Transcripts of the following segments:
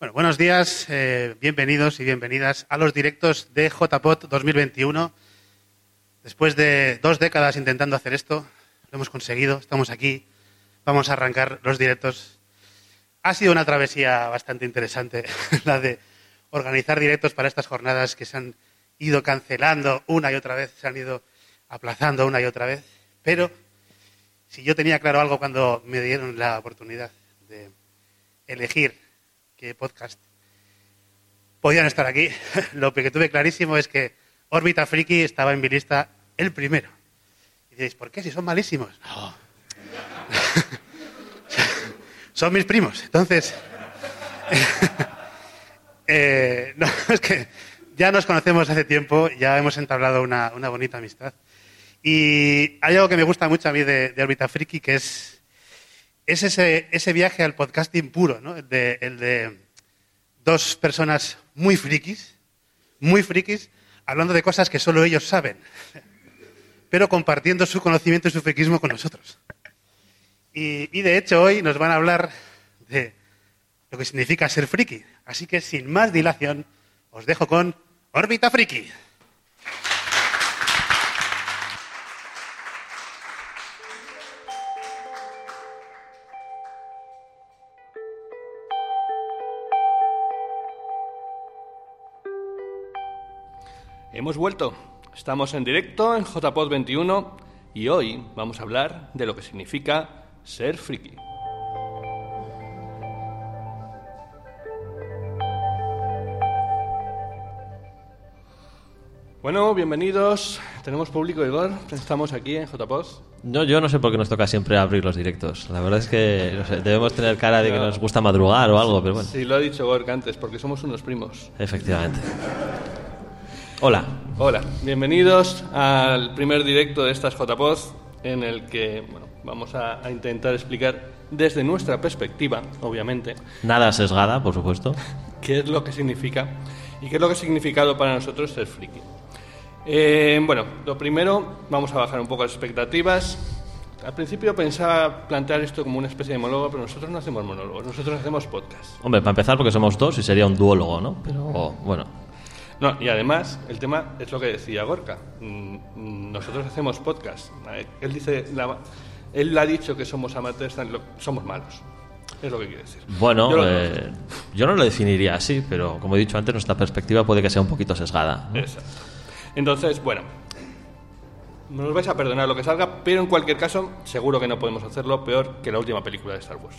Bueno, buenos días, eh, bienvenidos y bienvenidas a los directos de JPOT 2021. Después de dos décadas intentando hacer esto, lo hemos conseguido, estamos aquí, vamos a arrancar los directos. Ha sido una travesía bastante interesante la de organizar directos para estas jornadas que se han ido cancelando una y otra vez, se han ido aplazando una y otra vez, pero si yo tenía claro algo cuando me dieron la oportunidad de elegir qué podcast podían estar aquí, lo que tuve clarísimo es que Órbita Friki estaba en mi lista el primero. Y diréis, ¿por qué? Si son malísimos. Son mis primos. Entonces, eh, no, es que ya nos conocemos hace tiempo, ya hemos entablado una, una bonita amistad. Y hay algo que me gusta mucho a mí de, de Orbita Friki, que es es ese, viaje al podcasting puro, ¿no? El de, dos personas muy frikis, muy frikis, hablando de cosas que solo ellos saben, pero compartiendo su conocimiento y su friquismo con nosotros. Y, y de hecho hoy nos van a hablar de lo que significa ser friki. Así que sin más dilación, os dejo con Órbita Friki. Hemos vuelto. Estamos en directo en JPod 21 y hoy vamos a hablar de lo que significa ser friki. Bueno, bienvenidos. Tenemos público, Igor. Estamos aquí en JPod. No, yo no sé por qué nos toca siempre abrir los directos. La verdad es que no sé, debemos tener cara de que nos gusta madrugar o algo, pero bueno. Sí, lo ha dicho Gorka antes, porque somos unos primos. Efectivamente. Hola. Hola, bienvenidos al primer directo de estas JPod en el que bueno, vamos a, a intentar explicar desde nuestra perspectiva, obviamente, Nada sesgada, por supuesto. qué es lo que significa y qué es lo que ha significado para nosotros ser friki. Eh, bueno, lo primero, vamos a bajar un poco las expectativas. Al principio pensaba plantear esto como una especie de monólogo, pero nosotros no hacemos monólogos, nosotros hacemos podcast. Hombre, para empezar, porque somos dos y sería un duólogo, ¿no? Pero bueno. No, y además, el tema es lo que decía Gorka. Mm, mm, Nosotros hacemos podcast. Él dice, la- él ha dicho que somos amateurs, somos malos. Es lo que quiere decir. Bueno, Yo lo- eh, yo no lo definiría así, pero como he dicho antes, nuestra perspectiva puede que sea un poquito sesgada. ¿no? Exacto. Entonces, bueno, nos vais a perdonar lo que salga, pero en cualquier caso, seguro que no podemos hacerlo peor que la última película de Star Wars.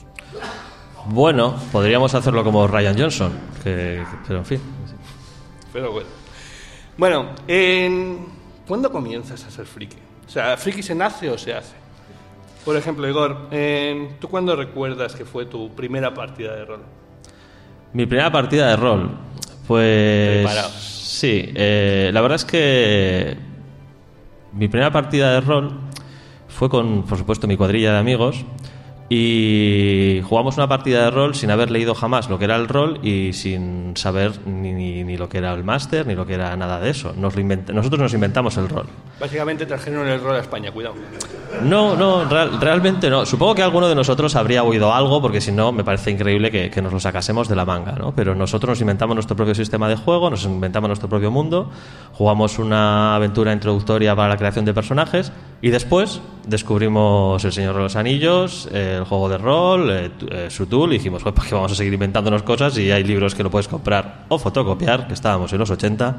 Bueno, podríamos hacerlo como Ryan Johnson, que, pero en fin. Pero bueno. Bueno, en- ¿cuándo comienzas a ser friki? O sea, ¿friki se nace o se hace? Por ejemplo, Igor, en- ¿tú cuándo recuerdas que fue tu primera partida de rol? Mi primera partida de rol, pues... Preparado. Sí, eh, la verdad es que mi primera partida de rol fue con, por supuesto, mi cuadrilla de amigos y jugamos una partida de rol sin haber leído jamás lo que era el rol y sin saber ni, ni- ni lo que era el máster ni lo que era nada de eso. Nos lo invent- nosotros nos inventamos el rol. Básicamente trajeron el rol a España, cuidado. No, no, real- realmente no. Supongo que alguno de nosotros habría oído algo, porque si no, me parece increíble que, que nos lo sacásemos de la manga, ¿no? Pero nosotros nos inventamos nuestro propio sistema de juego, nos inventamos nuestro propio mundo, jugamos una aventura introductoria para la creación de personajes y después descubrimos El Señor de los Anillos, eh, el juego de rol, eh, eh, su tool y dijimos, pues, ¿para qué vamos a seguir inventándonos cosas? Y hay libros que lo puedes comprar o fotocopiar, que estábamos en los 80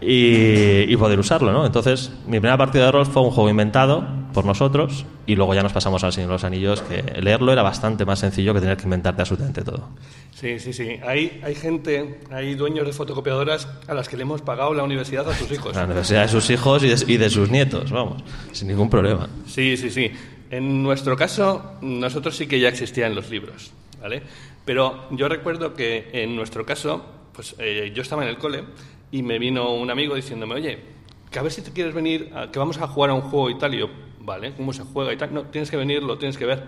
y, y poder usarlo, ¿no? Entonces, mi primera partida de rol fue un juego inventado por nosotros y luego ya nos pasamos al Señor de los Anillos, que leerlo era bastante más sencillo que tener que inventarte absolutamente todo. Sí, sí, sí. Hay, hay gente, hay dueños de fotocopiadoras a las que le hemos pagado la universidad a sus hijos. La universidad de sus hijos y de, y de sus nietos, vamos, sin ningún problema. Sí, sí, sí. En nuestro caso, nosotros sí que ya existían los libros, ¿vale? Pero yo recuerdo que en nuestro caso, pues eh, yo estaba en el cole y me vino un amigo diciéndome, oye, que a ver si te quieres venir, a- que vamos a jugar a un juego y tal. Y yo, vale, ¿cómo se juega y tal? No, tienes que venir, lo tienes que ver.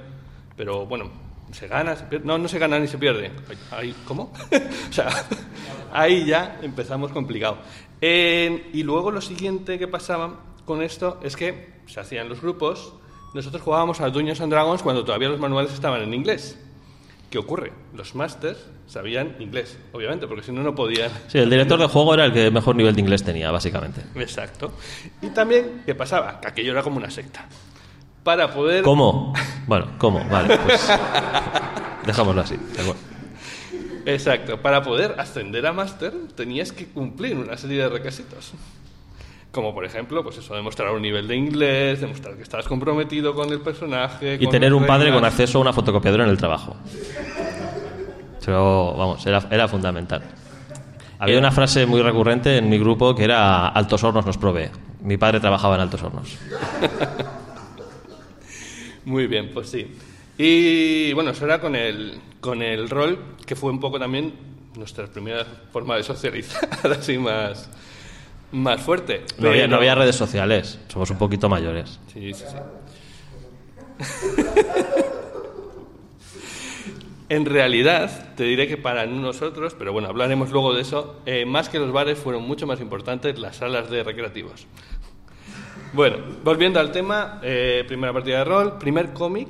Pero bueno, ¿se gana? Se pierde? No, no se gana ni se pierde. Ay, ¿Cómo? o sea, ahí ya empezamos complicado. Eh, y luego lo siguiente que pasaba con esto es que se hacían los grupos. Nosotros jugábamos a Dungeons and Dragons cuando todavía los manuales estaban en inglés. ¿qué ocurre? Los másters sabían inglés, obviamente, porque si no, no podían. Sí, el director de juego era el que mejor nivel de inglés tenía, básicamente. Exacto. Y también, ¿qué pasaba? Que aquello era como una secta. Para poder. ¿Cómo? Bueno, ¿cómo? Vale, pues. Dejámoslo así. de acuerdo. Exacto. Para poder ascender a máster tenías que cumplir una serie de requisitos. Como por ejemplo, pues eso, demostrar un nivel de inglés, demostrar que estabas comprometido con el personaje. Y tener un padre con acceso a una fotocopiadora en el trabajo. Pero, vamos, era, era fundamental. Había una frase muy recurrente en mi grupo que era Altos Hornos nos provee. Mi padre trabajaba en Altos Hornos. Muy bien, pues sí. Y bueno, eso era con el, con el rol, que fue un poco también nuestra primera forma de socializar, así más, más fuerte. No había, no Pero- había redes sociales. Somos un poquito mayores. Sí, sí, sí. en realidad, te diré que para nosotros, pero bueno, hablaremos luego de eso, eh, más que los bares fueron mucho más importantes las salas de recreativos. Bueno, volviendo al tema, eh, primera partida de rol, primer cómic,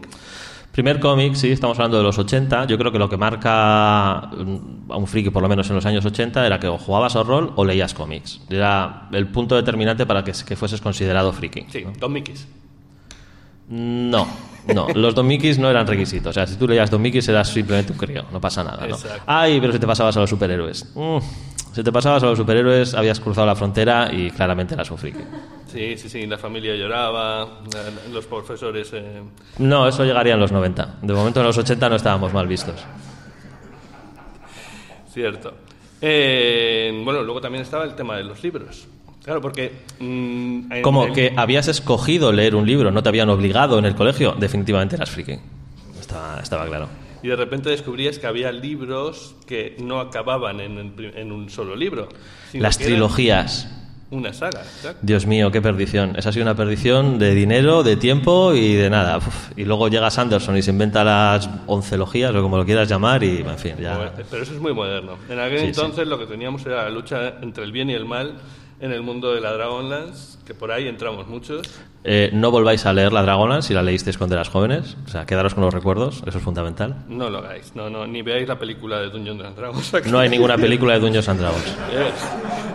Primer cómic, sí, estamos hablando de los 80. Yo creo que lo que marca mm, a un friki, por lo menos en los años 80, era que o jugabas a rol o leías cómics. Era el punto determinante para que, que fueses considerado friki. sí, Don Mickeys. No, no, los Don Mickeys no eran requisitos. O sea, si tú leías Don Mickeys eras simplemente un crío, no pasa nada. ¿no? Exacto. Ay, pero si te pasabas a los superhéroes. Mm, si te pasabas a los superhéroes, habías cruzado la frontera y claramente eras un friki. Sí, sí, sí, la familia lloraba, los profesores... eh, No, eso llegaría en los 90. De momento en los 80 no estábamos mal vistos. Cierto. Eh, bueno, luego también estaba el tema de los libros. Claro, porque... mm, en Como que habías escogido leer un libro, no te habían obligado en el colegio, definitivamente eras friki. Estaba, estaba claro. Y de repente descubrías que había libros que no acababan en, el pri- en un solo libro. Las trilogías. Una saga, exacto. Dios mío, qué perdición. Esa ha sido una perdición de dinero, de tiempo y de nada. Uf, Y luego llega Sanderson y se inventa las oncelogías o como lo quieras llamar y, en fin, ya. Pero eso es muy moderno. En aquel Sí, entonces lo que teníamos era la lucha entre el bien y el mal en el mundo de la Dragonlance, que por ahí entramos muchos. Eh, no volváis a leer la Dragonlance si la leísteis cuando eras jóvenes. O sea, quedaros con los recuerdos, eso es fundamental. No lo hagáis, no, no, ni veáis la película de Dungeons and Dragons. aquí. No hay ninguna película de Dungeons and Dragons. Eh,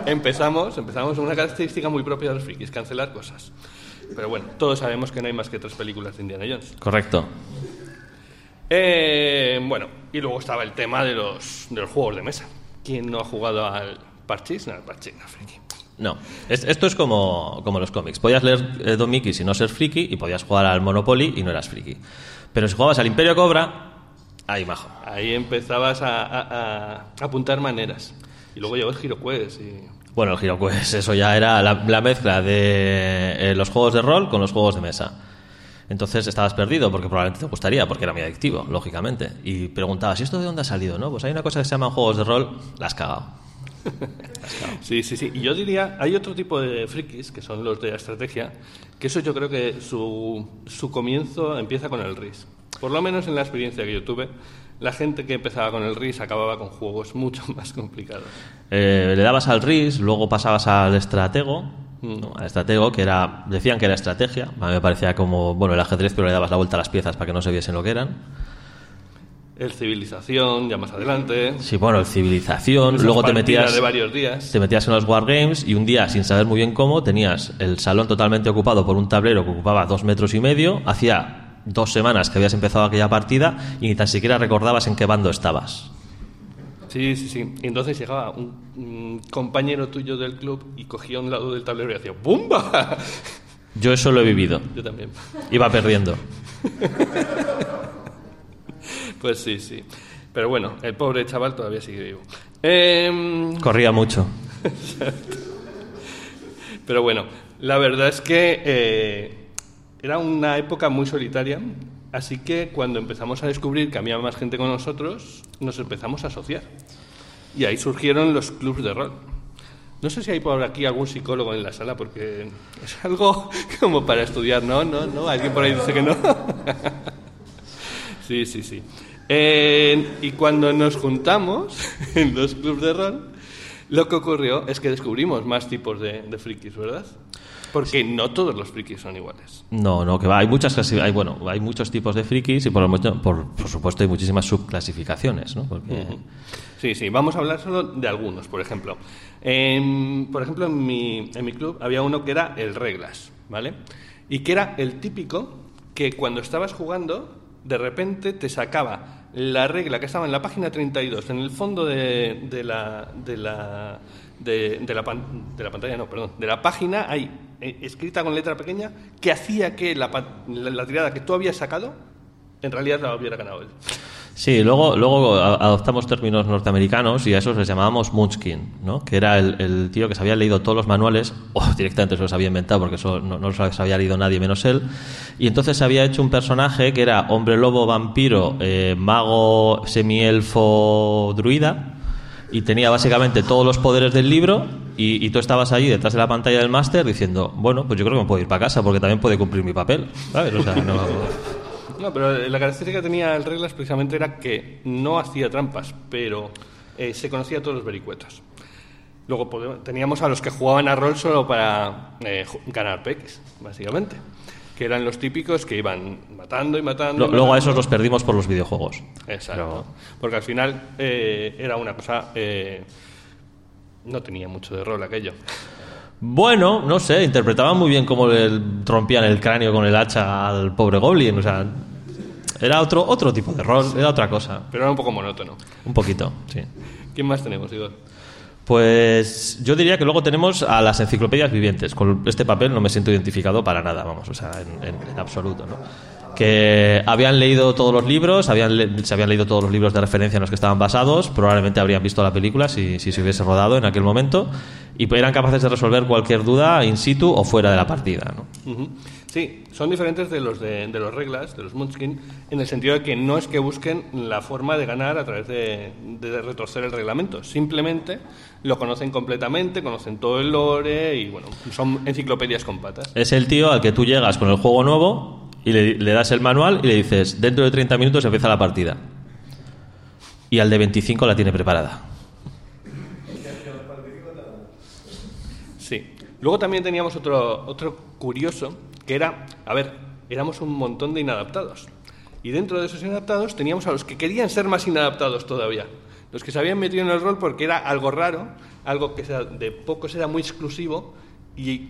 empezamos, empezamos con una característica muy propia de los frikis, cancelar cosas. Pero bueno, todos sabemos que no hay más que tres películas de Indiana Jones. Correcto. Eh, bueno, y luego estaba el tema de los, de los juegos de mesa. ¿Quién no ha jugado al Parchís? No, al Parchís, no, friki. No, Es- esto es como, como los cómics. Podías leer eh, Don Mickey y no ser friki y podías jugar al Monopoly y no eras friki. Pero si jugabas al Imperio Cobra, ahí majo. Ahí empezabas a, a- a apuntar maneras. Y luego llegó el HeroQuest y... Bueno, el HeroQuest, eso ya era la, la mezcla de eh, los juegos de rol con los juegos de mesa. Entonces estabas perdido porque probablemente te gustaría, porque era muy adictivo, lógicamente. Y preguntabas, ¿y esto de dónde ha salido? No, pues hay una cosa que se llama juegos de rol, la has cagado. Sí, sí, sí. Y yo diría, hay otro tipo de frikis, que son los de la estrategia, que eso yo creo que su, su comienzo empieza con el RIS. Por lo menos en la experiencia que yo tuve, la gente que empezaba con el RIS acababa con juegos mucho más complicados. Eh, le dabas al RIS, luego pasabas al estratego, ¿no? al estratego, que era, decían que era estrategia, a mí me parecía como, bueno, el ajedrez, pero le dabas la vuelta a las piezas para que no se viesen lo que eran. El Civilización, ya más adelante. Sí, bueno, el civilización, Esas luego te metías... de varios días. Te metías en los wargames y un día, sin saber muy bien cómo, tenías el salón totalmente ocupado por un tablero que ocupaba dos metros y medio. Hacía dos semanas que habías empezado aquella partida y ni tan siquiera recordabas en qué bando estabas. Sí, sí, sí. Y entonces llegaba un, un compañero tuyo del club y cogía un lado del tablero y hacía ¡Bumba! Yo eso lo he vivido. Yo también. Iba perdiendo. Pues sí, sí. Pero bueno, el pobre chaval todavía sigue vivo. Em, Corría mucho. pero bueno, la verdad es que eh, era una época muy solitaria, así que cuando empezamos a descubrir que había más gente con nosotros, nos empezamos a asociar. Y ahí surgieron los clubs de rol. No sé si hay por aquí algún psicólogo en la sala, porque es algo como para estudiar, ¿no? No, no, alguien por ahí dice que no. Sí, sí, sí. Eh, y cuando nos juntamos en los clubs de rol, lo que ocurrió es que descubrimos más tipos de, de frikis, ¿verdad? Porque no todos los frikis son iguales. No, no, que va. Hay muchas clasi- hay, bueno, hay muchos tipos de frikis y por, lo mucho- por, por supuesto hay muchísimas subclasificaciones, ¿no? Porque Sí, sí, vamos a hablar solo de algunos, por ejemplo. En- por ejemplo, en mi, en mi club había uno que era el reglas, ¿vale? Y que era el típico que cuando estabas jugando, de repente te sacaba la regla que estaba en la página 32, en el fondo de, de la... De la de, la, pantalla, no, perdón, de la página, ahí, eh, escrita con letra pequeña, que hacía que la- la tirada que tú habías sacado, en realidad la hubiera ganado él. Sí, luego, luego adoptamos términos norteamericanos y a esos les llamábamos Munchkin, ¿no? que era el, tío que se había leído todos los manuales, o directamente se los había inventado porque eso no, no los había leído nadie menos él, y entonces se había hecho un personaje que era hombre lobo, vampiro, eh, mago, semielfo, druida, y tenía básicamente todos los poderes del libro y, y tú estabas allí detrás de la pantalla del máster diciendo, bueno, pues yo creo que me puedo ir para casa porque también puede cumplir mi papel, ¿sabes? O sea, no... No, pero la característica que tenía el reglas precisamente era que no hacía trampas, pero eh, se conocía todos los vericuetos. Luego teníamos a los que jugaban a rol solo para eh, ganar peques, básicamente. Que eran los típicos que iban matando y matando. Lo- y Luego a matando. esos los perdimos por los videojuegos. Exacto. Porque al final eh, era una cosa. eh, no tenía mucho de rol aquello. Bueno, no sé, interpretaban muy bien cómo le rompían el cráneo con el hacha al pobre Goblin. O sea, era otro, otro tipo de rol, era otra cosa. Pero era un poco monótono. Un poquito, sí. ¿Quién más tenemos, Igor? Pues yo diría que luego tenemos a las enciclopedias vivientes. Con este papel no me siento identificado para nada, vamos, o sea, en, en- en absoluto, ¿no? Que habían leído todos los libros, habían se habían leído todos los libros de referencia en los que estaban basados, probablemente habrían visto la película si, si se hubiese rodado en aquel momento, y eran capaces de resolver cualquier duda in situ o fuera de la partida, ¿no? Ujú. Sí, son diferentes de los de, de los reglas, de los Munchkin, en el sentido de que no es que busquen la forma de ganar a través de, de retorcer el reglamento, simplemente lo conocen completamente, conocen todo el lore y bueno, son enciclopedias con patas. Es el tío al que tú llegas con el juego nuevo y le, le das el manual y le dices, dentro de 30 minutos empieza la partida. Y al de 25 la tiene preparada. Sí. Luego también teníamos otro, otro curioso, que era, a ver, éramos un montón de inadaptados. Y dentro de esos inadaptados teníamos a los que querían ser más inadaptados todavía. Los que se habían metido en el rol porque era algo raro, algo que de pocos era muy exclusivo, y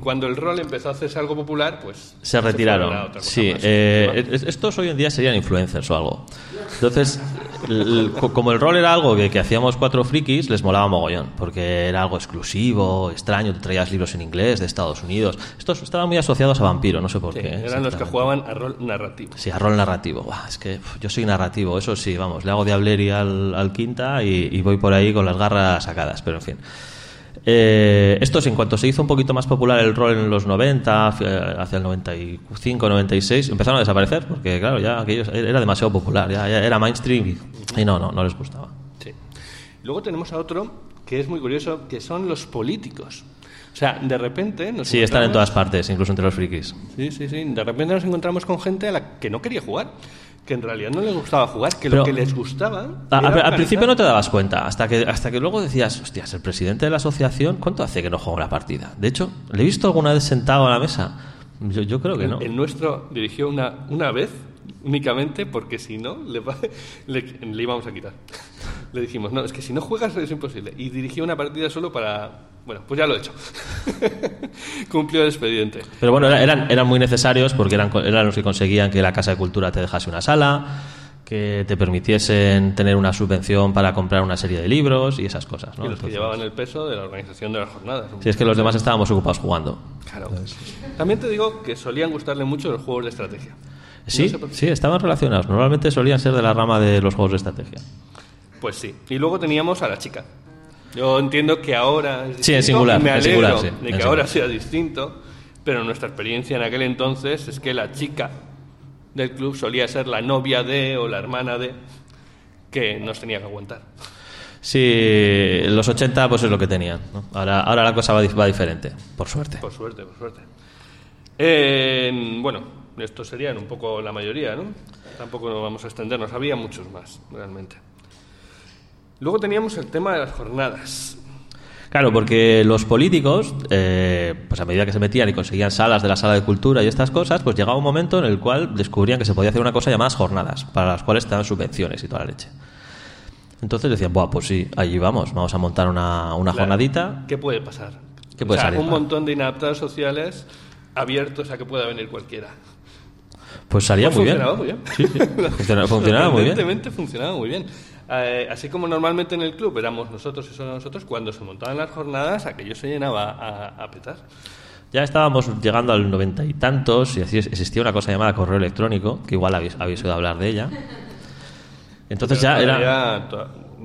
cuando el rol empezó a hacerse algo popular, pues... Se retiraron. sí, eh, es- estos hoy en día serían influencers o algo. Entonces, el- como el rol era algo que, que hacíamos cuatro frikis, les molaba mogollón, porque era algo exclusivo, extraño, te traías libros en inglés de Estados Unidos. Estos estaban muy asociados a vampiro, no sé por Sí, qué. eran los que jugaban a rol narrativo. Sí, a rol narrativo. Buah, es que yo soy narrativo, eso sí, vamos, le hago diablería al, al quinta y, y voy por ahí con las garras sacadas, pero en fin. Eh, estos, en cuanto se hizo un poquito más popular el rol en los 90, eh, hacia el 95, 96, empezaron a desaparecer porque, claro, ya aquellos era demasiado popular, ya, ya era mainstream y, y no, no, no les gustaba. Sí. Luego tenemos a otro que es muy curioso, que son los políticos. O sea, de repente... Nos Sí, están en todas partes, incluso entre los frikis. Sí, sí, sí. De repente nos encontramos con gente a la que no quería jugar, que en realidad no les gustaba jugar, que Pero- lo que les gustaba. A- al, principio no te dabas cuenta, hasta que, hasta que luego decías, hostias, el presidente de la asociación, ¿cuánto hace que no juega una partida? De hecho, ¿le he visto alguna vez sentado a la mesa? Yo, yo creo que no. El nuestro dirigió una, una vez únicamente porque si no le, le, le íbamos a quitar. Le dijimos, no, es que si no juegas es imposible. Y dirigió una partida solo para... Bueno, pues ya lo he hecho. Cumplió el expediente. Pero bueno, era- eran, eran muy necesarios porque eran, los que conseguían que la Casa de Cultura te dejase una sala, que te permitiesen tener una subvención para comprar una serie de libros y esas cosas. ¿no? y los que Entonces, llevaban el peso de la organización de las jornadas. Si es que los demás estábamos ocupados jugando. Claro. También te digo que solían gustarle mucho los juegos de estrategia. Sí, No sé sí, estaban relacionados. Normalmente solían ser de la rama de los juegos de estrategia. Pues sí. Y luego teníamos a la chica. Yo entiendo que ahora es Sí, distinto singular, y me alegro singular, sí, de que singular. ahora sea distinto, pero nuestra experiencia en aquel entonces es que la chica del club solía ser la novia de o la hermana de que nos tenía que aguantar. Sí, los 80 pues es lo que tenían. ¿no? Ahora, ahora la cosa va, va diferente, por suerte. Por suerte, por suerte. Eh, bueno, estos serían un poco la mayoría, ¿no? Tampoco nos vamos a extendernos, había muchos más, realmente. Luego teníamos el tema de las jornadas. Claro, porque los políticos, eh, pues a medida que se metían y conseguían salas de la sala de cultura y estas cosas, pues llegaba un momento en el cual descubrían que se podía hacer una cosa llamada jornadas, para las cuales te dan subvenciones y toda la leche. Entonces decían, Buah, pues sí, allí vamos, vamos a montar una, una Claro. jornadita. ¿Qué puede pasar? ¿Qué puede O sea, salir, Un montón de inadaptados sociales abiertos a que pueda venir cualquiera. Pues salía Pues muy bien. funcionaba muy bien. Sí, sí. Funciona- funcionaba muy bien. Sorprendentemente funcionaba muy bien. Eh, así como normalmente en el club éramos nosotros y solo nosotros, cuando se montaban las jornadas, aquello se llenaba a, a petar. Ya estábamos llegando al noventa y tantos y así existía una cosa llamada correo electrónico, que igual habéis, habéis oído hablar de ella. Entonces Pero ya era...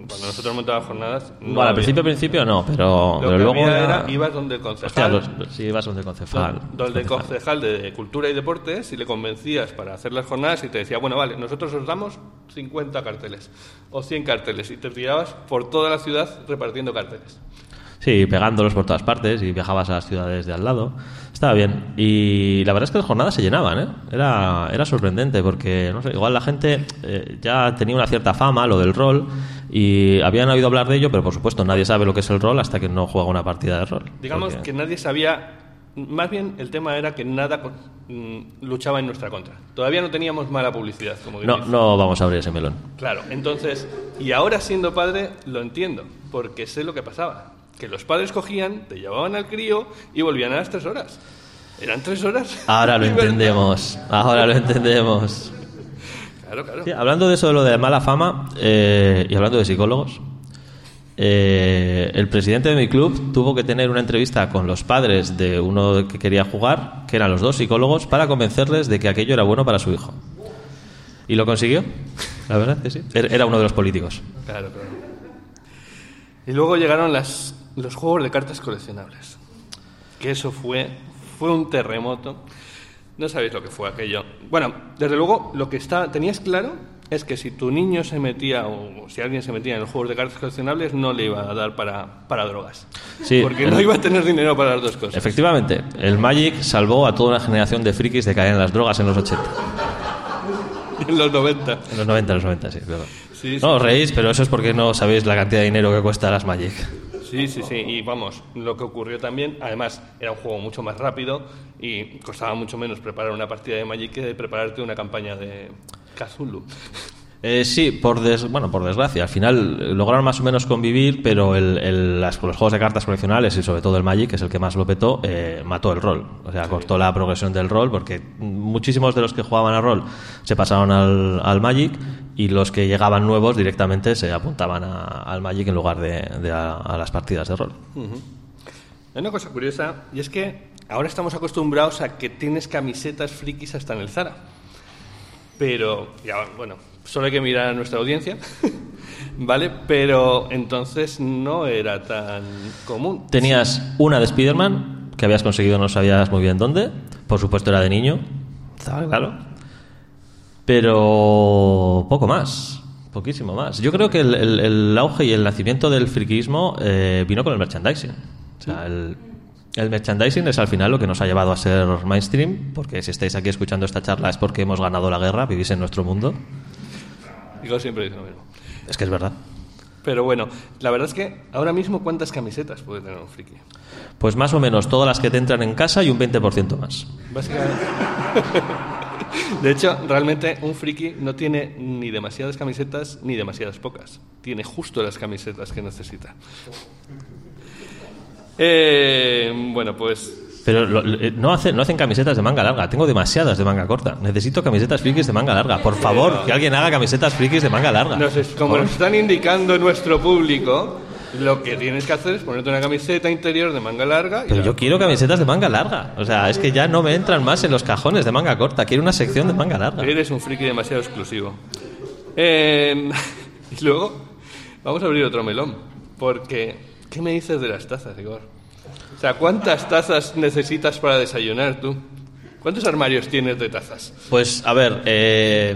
cuando nosotros montábamos jornadas. no bueno, al había. principio, principio no, pero, Lo pero que luego había era, ibas donde el concejal. los- sí, ibas donde el concejal. donde el concejal de Cultura y Deportes y le convencías para hacer las jornadas y te decía, bueno, vale, nosotros os damos 50 carteles o 100 carteles y te tirabas por toda la ciudad repartiendo carteles. Sí, pegándolos por todas partes y viajabas a las ciudades de al lado. Estaba bien. Y la verdad es que las jornadas se llenaban, ¿eh? Era, era sorprendente porque, no sé, igual la gente eh, ya tenía una cierta fama, lo del rol, y habían oído hablar de ello, pero por supuesto nadie sabe lo que es el rol hasta que no juega una partida de rol. Digamos Porque- que nadie sabía, más bien el tema era que nada mm, luchaba en nuestra contra. Todavía no teníamos mala publicidad, como No, no vamos a abrir ese melón. Claro, entonces, y ahora siendo padre lo entiendo, porque sé lo que pasaba. Que los padres cogían, te llevaban al crío y volvían a las tres horas. Eran tres horas. Ahora lo entendemos, ahora lo entendemos. Claro, claro. Sí, hablando de eso de lo de mala fama eh, y hablando de psicólogos, eh, el presidente de mi club tuvo que tener una entrevista con los padres de uno que quería jugar, que eran los dos psicólogos, para convencerles de que aquello era bueno para su hijo. Y lo consiguió, la verdad que sí. Er- Era uno de los políticos. Claro, claro. Y luego llegaron las, los juegos de cartas coleccionables. Que eso fue, fue un terremoto. No sabéis lo que fue aquello. Bueno, desde luego, lo que está, tenías claro es que si tu niño se metía o si alguien se metía en los juegos de cartas coleccionables, no le iba a dar para, para drogas. Sí, Porque el- no iba a tener dinero para las dos cosas. Efectivamente, el Magic salvó a toda una generación de frikis de caer en las drogas en los 80. En los 90. En los 90, en los 90, sí, claro. Sí, sí. No os reís, pero eso es porque no sabéis la cantidad de dinero que cuesta las Magic. Sí, sí, sí. Y vamos, lo que ocurrió también, además, era un juego mucho más rápido y costaba mucho menos preparar una partida de Magic que prepararte una campaña de Cthulhu. Eh, sí, por des- bueno, por desgracia. Al final eh, lograron más o menos convivir, pero el, el- las- los juegos de cartas coleccionables y sobre todo el Magic, que es el que más lo petó, eh, mató el rol. O sea, cortó la progresión del rol porque muchísimos de los que jugaban a rol se pasaron al, al Magic y los que llegaban nuevos directamente se apuntaban a- al Magic en lugar de, de a, a las partidas de rol. Hay una cosa curiosa y es que ahora estamos acostumbrados a que tienes camisetas frikis hasta en el Zara. Pero, ya, bueno, solo hay que mirar a nuestra audiencia, ¿vale? Pero entonces no era tan común. Tenías una de Spider-Man que habías conseguido, no sabías muy bien dónde. Por supuesto, era de niño, estaba claro. Pero poco más, poquísimo más. Yo creo que el, el- el auge y el nacimiento del friquismo eh, vino con el merchandising. O sea, el, el merchandising es al final lo que nos ha llevado a ser mainstream, porque si estáis aquí escuchando esta charla es porque hemos ganado la guerra, vivís en nuestro mundo. Digo, siempre dice lo mismo. Es que es verdad. Pero bueno, la verdad es que ahora mismo, ¿cuántas camisetas puede tener un friki? Pues más o menos todas las que te entran en casa y un 20% más. Básicamente. De hecho, realmente un friki no tiene ni demasiadas camisetas ni demasiadas pocas. Tiene justo las camisetas que necesita. Eh, bueno, pues Pero lo- lo- no, hace- no hacen camisetas de manga larga. Tengo demasiadas de manga corta. Necesito camisetas frikis de manga larga. Por favor, que alguien haga camisetas frikis de manga larga. nos es- como nos están indicando nuestro público, lo que tienes que hacer es ponerte una camiseta interior de manga larga. y Pero la- yo quiero camisetas de manga larga. O sea, es que ya no me entran más en los cajones de manga corta. Quiero una sección de manga larga. Eres un friki demasiado exclusivo. Eh, y luego, vamos a abrir otro melón. Porque, ¿qué me dices de las tazas, Igor? O sea, ¿cuántas tazas necesitas para desayunar tú? ¿Cuántos armarios tienes de tazas? Pues, a ver, eh,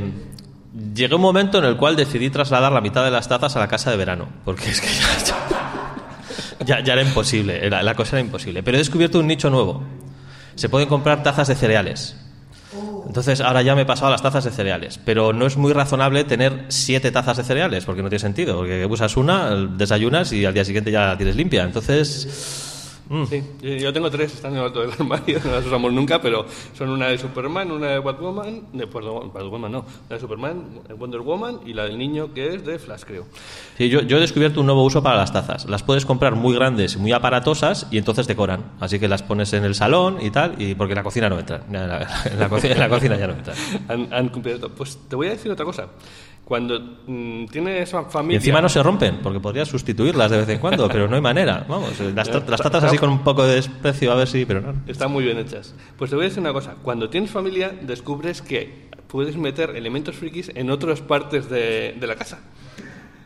llegué un momento en el cual decidí trasladar la mitad de las tazas a la casa de verano. Porque es que ya, ya, ya era imposible. Era, la cosa era imposible. Pero he descubierto un nicho nuevo. Se pueden comprar tazas de cereales. Entonces ahora ya me he pasado a las tazas de cereales, pero no es muy razonable tener siete tazas de cereales, porque no tiene sentido, porque usas una, desayunas y al día siguiente ya la tienes limpia. Entonces Sí, yo- tengo tres, están en el alto del armario, no las usamos nunca, pero son una de Superman, una de Batwoman, de perdón, Batwoman no, de Superman, Wonder Woman y la del niño que es de Flash, creo. Sí, yo, yo he descubierto un nuevo uso para las tazas. Las puedes comprar muy grandes y muy aparatosas y entonces decoran. Así que las pones en el salón y tal, y porque en la cocina no entran. En la, en la cocina, en la cocina ya no entran. Han, han cumplido. Pues te voy a decir otra cosa. Cuando mm, tienes fa- Y familia... encima no se rompen, porque podrías sustituirlas de vez en cuando, pero no hay manera. Vamos, las, ta- las tazas así con un poco de desprecio, a ver si, pero no. Están muy bien hechas. Pues te voy a decir una cosa. Cuando tienes familia, descubres que puedes meter elementos frikis en otras partes de, de la casa.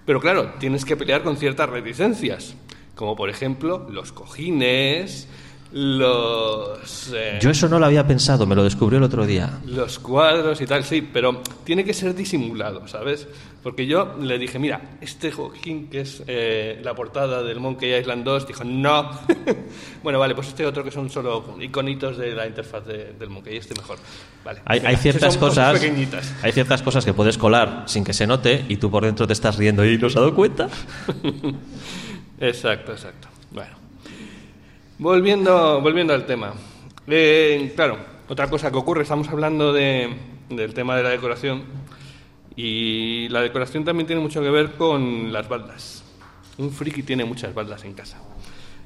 Pero claro, tienes que pelear con ciertas reticencias. Como por ejemplo, los cojines, los... eh, Yo eso no lo había pensado, me lo descubrió el otro día. los cuadros y tal, sí, pero tiene que ser disimulado, ¿sabes? Porque yo le dije, mira, este cojín que es eh, la portada del Monkey Island 2, dijo, no. bueno, vale, pues este otro que son solo iconitos de la interfaz de- del Monkey, este mejor. Vale. Hay, ciertas cosas, hay ciertas cosas que puedes colar sin que se note y tú por dentro te estás riendo y no se ha dado cuenta. Exacto, exacto. Bueno. Volviendo, volviendo al tema. Eh, claro, otra cosa que ocurre, estamos hablando de- del tema de la decoración y la decoración también tiene mucho que ver con las baldas. Un friki tiene muchas baldas en casa.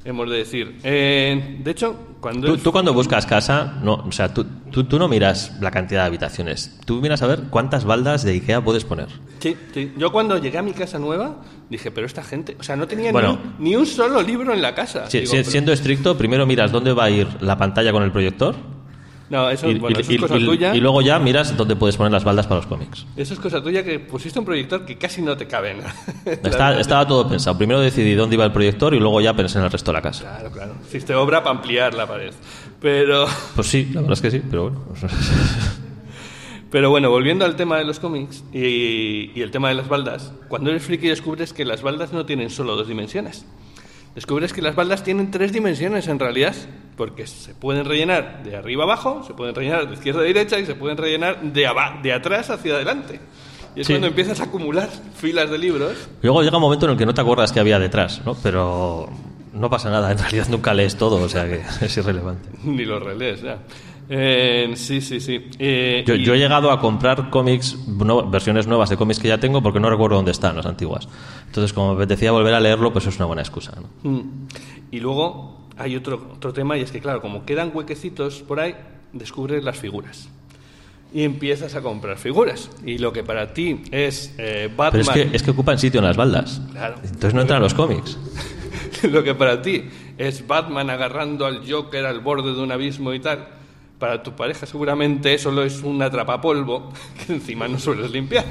Hemos de decir. Eh, de hecho, cuando... Tú, cuando buscas casa, no, o sea, tú, tú, tú no miras la cantidad de habitaciones. Tú miras a ver cuántas baldas de Ikea puedes poner. Sí, sí. Yo cuando llegué a mi casa nueva dije, pero esta gente, o sea, no tenía Bueno. ni, un, ni un solo libro en la casa. Si- Digo, si- pero- siendo estricto, primero miras dónde va a ir la pantalla con el proyector No, eso, y, bueno, y- eso y- es cosa y- tuya. y luego ya miras dónde puedes poner las baldas para los cómics. Eso es cosa tuya que pusiste un proyector que casi no te cabe. Está- estaba todo pensado. Primero decidí dónde iba el proyector y luego ya pensé en el resto de la casa. Claro, claro. Hiciste obra para ampliar la pared. Pero, Pues sí, la verdad es que sí, pero bueno. pero bueno, volviendo al tema de los cómics y, y el tema de las baldas, cuando eres friki descubres que las baldas no tienen solo dos dimensiones. Descubres que las baldas tienen tres dimensiones en realidad, porque se pueden rellenar de arriba abajo, se pueden rellenar de izquierda a derecha y se pueden rellenar de, de atrás hacia adelante. Y es Sí. cuando empiezas a acumular filas de libros Luego llega un momento en el que no te acuerdas que había detrás, ¿no? Pero no pasa nada, en realidad nunca lees todo, o sea que es irrelevante. Ni los relés, ya. Eh, sí, sí, sí. Eh, Yo, y- yo he llegado a comprar cómics, no- versiones nuevas de cómics que ya tengo porque no recuerdo dónde están las antiguas. Entonces, como me apetecía volver a leerlo, pues es una buena excusa. ¿no? Mm. Y luego hay otro, otro tema y es que, claro, como quedan huequecitos por ahí, descubres las figuras. Y empiezas a comprar figuras. Y lo que para ti es eh, Pero Batman... es que, es que ocupan sitio en las baldas. Claro. Entonces no entran los cómics. lo que para ti es Batman agarrando al Joker al borde de un abismo y tal, para tu pareja seguramente solo es un atrapapolvo que encima no sueles limpiar.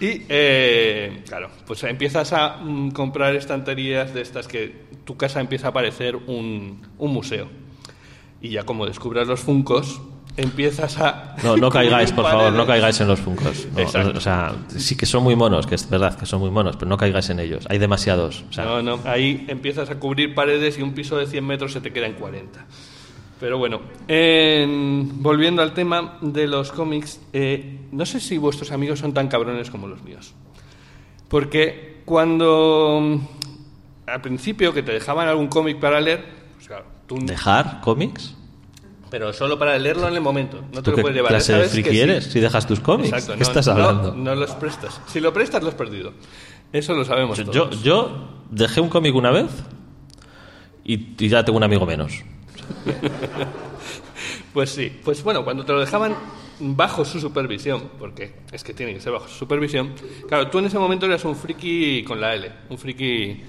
Y, eh, claro, pues empiezas a mm, comprar estanterías de estas que tu casa empieza a parecer un, un museo. Y ya como descubras los funcos, empiezas a... No, no caigáis, por favor, no caigáis en los funcos. No, o sea, sí que son muy monos, que es verdad que son muy monos, pero no caigáis en ellos. Hay demasiados. O sea, No, no, ahí empiezas a cubrir paredes y un piso de 100 metros se te queda en 40. Pero bueno, en- volviendo al tema de los cómics, eh, no sé si vuestros amigos son tan cabrones como los míos. Porque cuando mm, al principio que te dejaban algún cómic para leer, pues claro, tú, ¿Dejar cómics? pero solo para leerlo en el momento, no te ¿Tú lo puedes llevar. clase de ¿sabes que friki sí? eres si dejas tus cómics? Exacto, ¿Qué no, estás hablando? No, los prestas. Si lo prestas, lo has perdido. Eso lo sabemos Yo, todos. yo dejé un cómic una vez y, y ya tengo un amigo menos. Pues sí, pues bueno, cuando te lo dejaban bajo su supervisión, porque es que tiene que ser bajo su supervisión, claro, tú en ese momento eras un friki con la L, un friki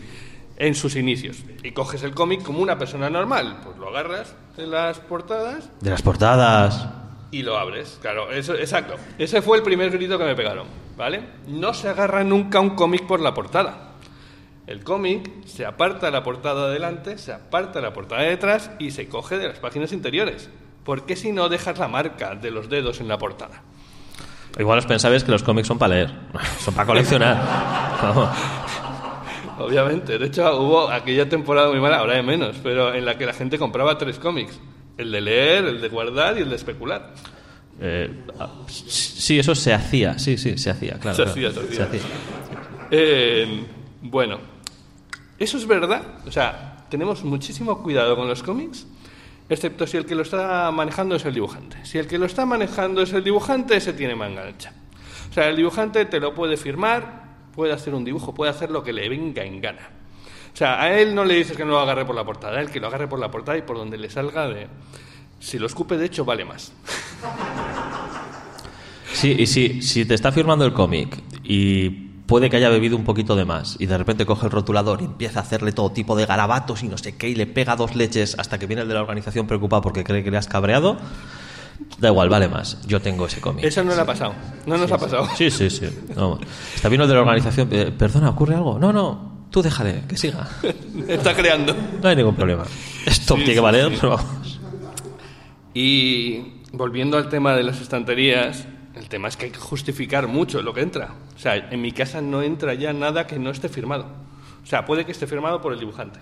en sus inicios, y coges el cómic como una persona normal, pues lo agarras en las portadas De las portadas. y lo abres, claro, eso, exacto. Ese fue el primer grito que me pegaron, ¿vale? No se agarra nunca un cómic por la portada. El cómic se aparta la portada de delante, se aparta la portada de detrás y se coge de las páginas interiores. ¿Por qué si no dejas la marca de los dedos en la portada? Igual os pensabais que los cómics son para leer, son para coleccionar. Vamos. Obviamente, de hecho hubo aquella temporada muy mala, ahora de menos, pero en la que la gente compraba tres cómics. El de leer, el de guardar y el de especular. Eh, ah, sí, eso se hacía, sí, sí, se hacía, claro. Se claro. hacía, se hacía. Eh, bueno, eso es verdad. O sea, tenemos muchísimo cuidado con los cómics, excepto si el que lo está manejando es el dibujante. Si el que lo está manejando es el dibujante, ese tiene manga ancha. O sea, el dibujante te lo puede firmar, puede hacer un dibujo, puede hacer lo que le venga en gana. O sea, a él no le dices que no lo agarre por la portada, él que lo agarre por la portada y por donde le salga de... Si lo escupe, de hecho, vale más. Sí, y si, si te está firmando el cómic y puede que haya bebido un poquito de más y de repente coge el rotulador y empieza a hacerle todo tipo de garabatos y no sé qué y le pega dos leches hasta que viene el de la organización preocupado porque cree que le has cabreado, da igual, vale más. Yo tengo ese cómic. Eso no le ha pasado. No nos ha pasado. Sí, sí, sí. No, está bien el de la organización. eh, Perdona, ¿ocurre algo? No, no, tú déjale, que siga. Está creando. No hay ningún problema. Esto Sí, tiene que valer, sí. pero vamos. Y volviendo al tema de las estanterías, el tema es que hay que justificar mucho lo que entra. O sea, en mi casa no entra ya nada que no esté firmado. O sea, puede que esté firmado por el dibujante,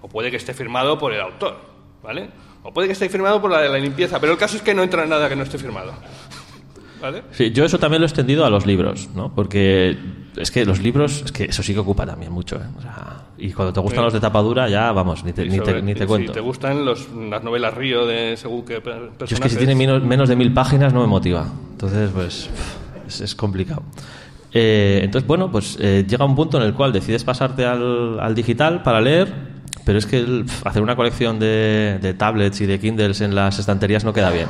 o puede que esté firmado por el autor, ¿vale? O puede que esté firmado por la de la limpieza, pero el caso es que no entra nada que no esté firmado. ¿Vale? Sí, yo eso también lo he extendido a los libros, ¿no? Porque es que los libros, es que eso sí que ocupa también mucho, ¿eh? O sea, y cuando te gustan Sí. los de tapa dura, ya vamos, ni te, ni te, ni te cuento. Si te gustan los- las novelas Río de según qué per- personajes... Yo es que si tiene menos, menos de mil páginas no me motiva. Entonces, pues, es, es complicado. Eh, entonces, bueno, pues eh, llega un punto en el cual decides pasarte al, al digital para leer, pero es que el- hacer una colección de, de tablets y de Kindles en las estanterías no queda bien.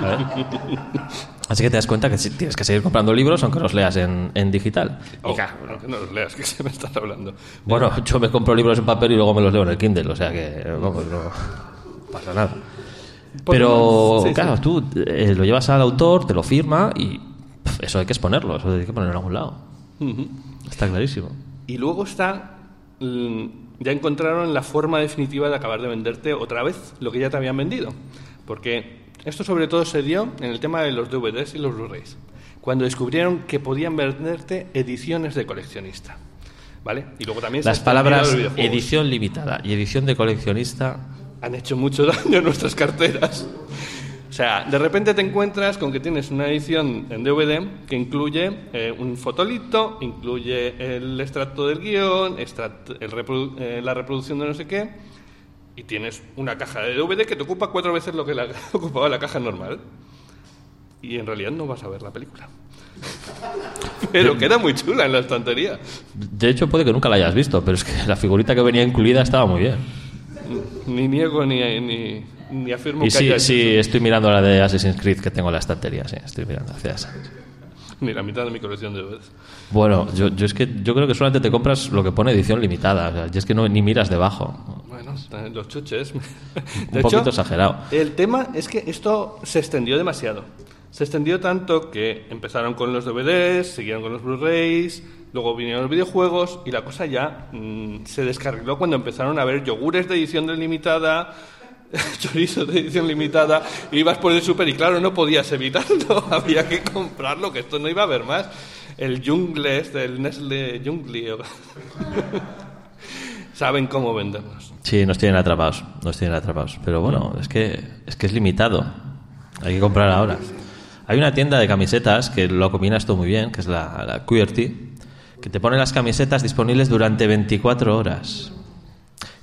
Así que te das cuenta que tienes que seguir comprando libros aunque los leas en, en digital. Y Oh, claro, aunque no los leas, que se me estás hablando. bueno, yo me compro libros en papel y luego me los leo en el Kindle, o sea que vamos, no pasa nada. Pero Sí, sí. claro, tú eh, lo llevas al autor, te lo firma y eso hay que exponerlo, eso hay que ponerlo en algún lado. Está clarísimo. Y luego está. mm, Ya encontraron la forma definitiva de acabar de venderte otra vez lo que ya te habían vendido. Porque esto, sobre todo, se dio en el tema de los DVDs y los Blu-rays. Cuando descubrieron que podían venderte ediciones de coleccionista. ¿Vale? Y luego también Las palabras edición limitada y edición de coleccionista han hecho mucho daño a nuestras carteras. O sea, de repente te encuentras con que tienes una edición en DVD que incluye eh, un fotolito, incluye el extracto del guion, extract- el reprodu- eh, la reproducción de no sé qué, y tienes una caja de DVD que te ocupa cuatro veces lo que la, ocupaba la caja normal. Y en realidad no vas a ver la película. Pero queda muy chula en la estantería. De hecho, puede que nunca la hayas visto, pero es que la figurita que venía incluida estaba muy bien. Ni niego ni, ni, ni afirmo Y que sí, haya sí, hecho estoy mirando la de Assassin's Creed que tengo en la estantería, sí, estoy mirando hacia esa. Ni la mitad de mi colección de DVDs. Bueno, yo, yo es que yo creo que solamente te compras lo que pone edición limitada, o sea, y es que no, ni miras debajo. Bueno, los chuches. Un De poquito hecho, exagerado. El tema es que esto se extendió demasiado. Se extendió tanto que empezaron con los DVDs, siguieron con los Blu-rays, luego vinieron los videojuegos y la cosa ya mm, se descarriló cuando empezaron a haber yogures de edición limitada, chorizo de edición limitada, ibas por el súper y claro, no podías evitarlo, había que comprarlo, que esto no iba a haber más. El Jungle, este, el Nestle Jungle, saben cómo vendernos. Sí, nos tienen atrapados, nos tienen atrapados. Pero bueno, es que es que es limitado. Hay que comprar ahora. Hay una tienda de camisetas que lo combinas tú muy bien, que es la, la que te pone las camisetas disponibles durante 24 horas.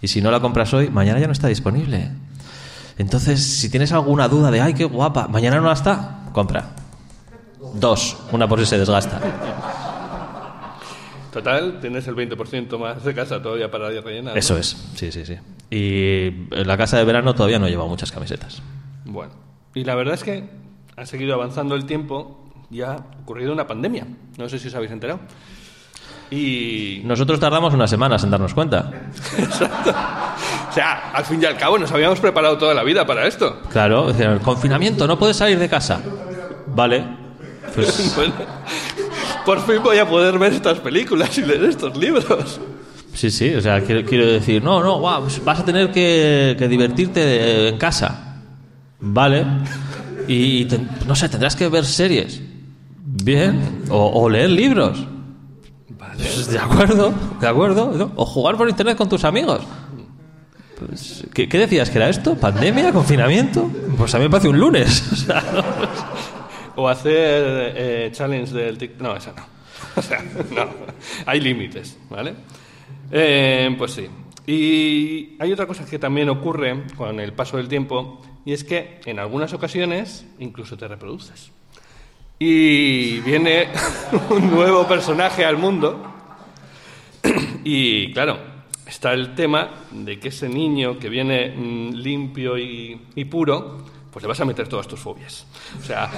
Y si no la compras hoy, mañana ya no está disponible. Entonces, si tienes alguna duda de, ay, qué guapa, mañana no la está, compra. Dos, una por si se desgasta. Total, tienes el 20% más de casa todavía para rellenar. ¿no? Eso es, sí, sí, sí. Y la casa de verano todavía no lleva muchas camisetas. Bueno, y la verdad es que ha seguido avanzando el tiempo y ha ocurrido una pandemia. No sé si os habéis enterado. Y. Nosotros tardamos unas semanas en darnos cuenta. O sea, al fin y al cabo nos habíamos preparado toda la vida para esto. Claro, decían, el confinamiento, no puedes salir de casa. Vale. Pues Bueno, por fin voy a poder ver estas películas y leer estos libros. sí, sí, o sea, quiero, quiero decir, no, no, guau, pues vas a tener que, que divertirte en casa. Vale. Y, te- no sé, tendrás que ver series. Bien. O, o leer libros. De acuerdo, de acuerdo. O jugar por internet con tus amigos. Pues, ¿qué, decías? ¿Que era esto? ¿Pandemia? ¿Confinamiento? Pues a mí me parece un lunes. O sea. O hacer eh, challenge del TikTok. No, esa no. O sea, no. Hay límites, ¿vale? Eh, pues sí. Y hay otra cosa que también ocurre con el paso del tiempo, y es que en algunas ocasiones incluso te reproduces. Y viene un nuevo personaje al mundo, y claro, está el tema de que ese niño que viene mm, limpio y, y puro, pues le vas a meter todas tus fobias. O sea,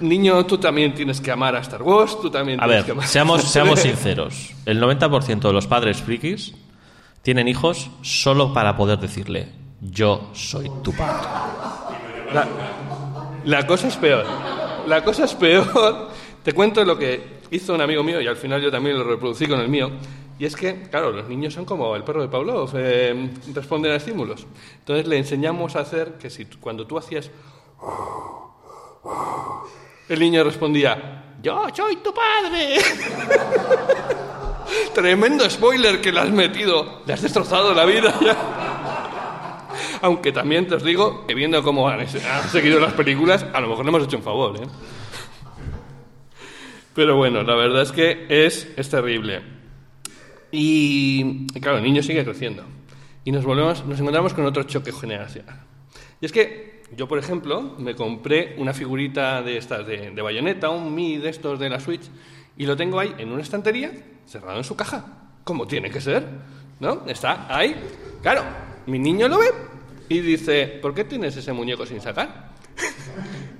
niño, tú también tienes que amar a Star Wars, tú también A tienes ver, que amar seamos, seamos sinceros. El 90% de los padres frikis tienen hijos solo para poder decirle, yo soy tu padre. La, la cosa es peor. La cosa es peor. Te cuento lo que hizo un amigo mío y al final yo también lo reproducí con el mío. Y es que, claro, los niños son como el perro de Pavlov, eh, responden a estímulos. Entonces le enseñamos a hacer que si cuando tú hacías... El niño respondía, yo soy tu padre. Tremendo spoiler que le has metido. Le has destrozado la vida ya. Aunque también te os digo que viendo cómo han, seguido las películas, a lo mejor le hemos hecho un favor, ¿eh? Pero bueno, la verdad es que es, es terrible. Y, y claro, el niño sigue creciendo. Y nos, volvemos, nos encontramos con otro choque generacional. Y es que yo, por ejemplo, me compré una figurita de estas de, de bayoneta, un Mi de estos de la Switch, y lo tengo ahí en una estantería, cerrado en su caja, como tiene que ser, ¿no? Está ahí. Claro, mi niño lo ve y dice, ¿por qué tienes ese muñeco sin sacar?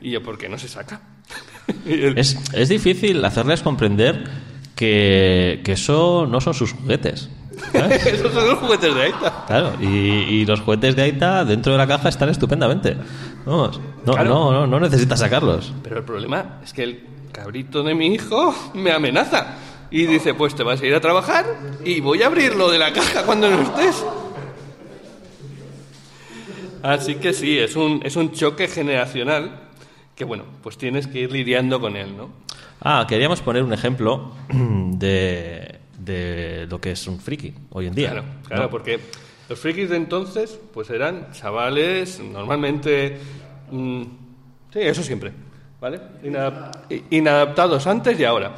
y yo, ¿por qué no se saca? Él, Es, es difícil hacerles comprender que, que eso no son sus juguetes. Esos son los juguetes de Aita. Claro, y, y los juguetes de Aita dentro de la caja están estupendamente. Vamos, no, Claro. no, no, no necesitas sacarlos. Pero el problema es que el cabrito de mi hijo me amenaza. Y dice, pues te vas a ir a trabajar y voy a abrirlo de la caja cuando no estés. Así que sí, es un, es un choque generacional que, bueno, pues tienes que ir lidiando con él, ¿no? Ah, queríamos poner un ejemplo de, de lo que es un friki hoy en día. Claro, claro, ¿no? porque los frikis de entonces, pues eran chavales normalmente. mm, sí, eso siempre, ¿vale? Inadaptados antes y ahora.